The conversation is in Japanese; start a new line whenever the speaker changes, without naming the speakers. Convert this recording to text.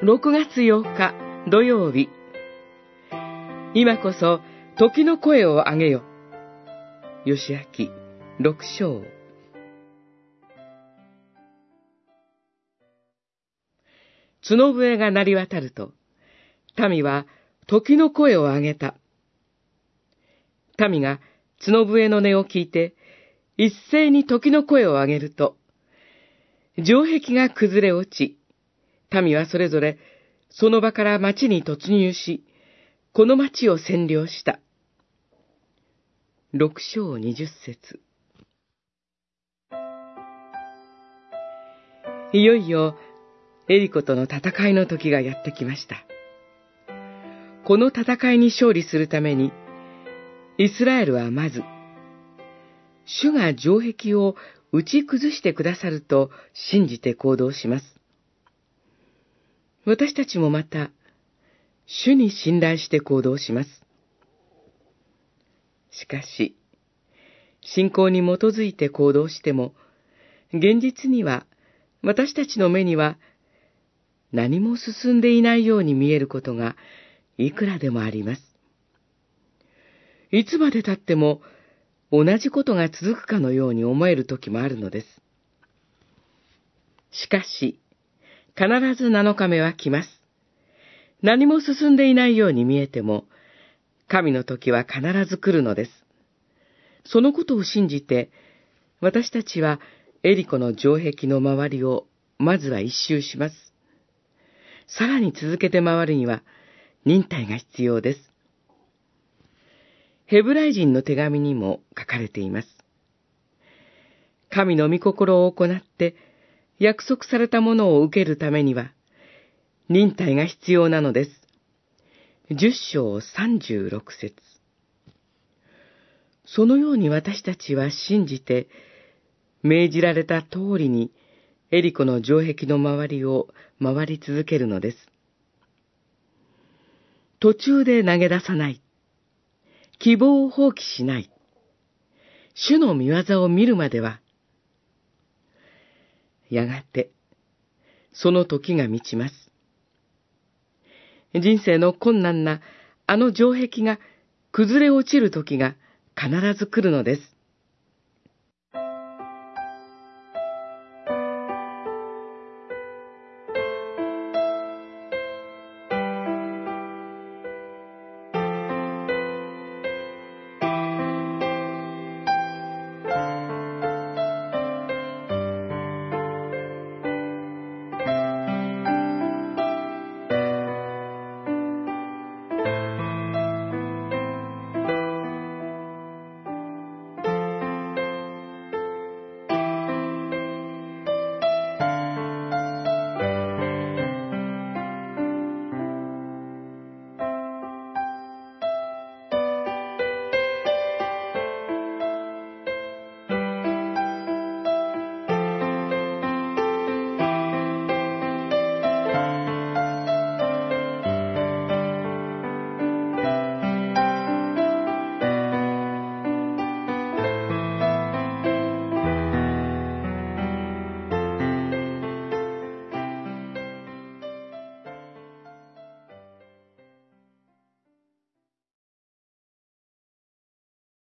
6月8日土曜日。今こそ時の声を上げよ。吉明六章。角笛が鳴り渡ると、民は時の声を上げた。民が角笛の音を聞いて、一斉に時の声を上げると、城壁が崩れ落ち、民はそれぞれその場から町に突入し、この町を占領した。六章二十節いよいよ、エリコとの戦いの時がやってきました。この戦いに勝利するために、イスラエルはまず、主が城壁を打ち崩してくださると信じて行動します。私たちもまた、主に信頼して行動します。しかし、信仰に基づいて行動しても、現実には、私たちの目には、何も進んでいないように見えることが、いくらでもあります。いつまで経っても、同じことが続くかのように思える時もあるのです。しかし、必ず7日目は来ます。何も進んでいないように見えても、神の時は必ず来るのです。そのことを信じて、私たちはエリコの城壁の周りをまずは一周します。さらに続けて回るには忍耐が必要です。ヘブライ人の手紙にも書かれています。神の御心を行って約束されたものを受けるためには、忍耐が必要なのです。十章三十六節そのように私たちは信じて、命じられた通りに、エリコの城壁の周りを回り続けるのです。途中で投げ出さない。希望を放棄しない。主の見業を見るまでは、やがて、その時が満ちます。人生の困難なあの城壁が崩れ落ちる時が必ず来るのです。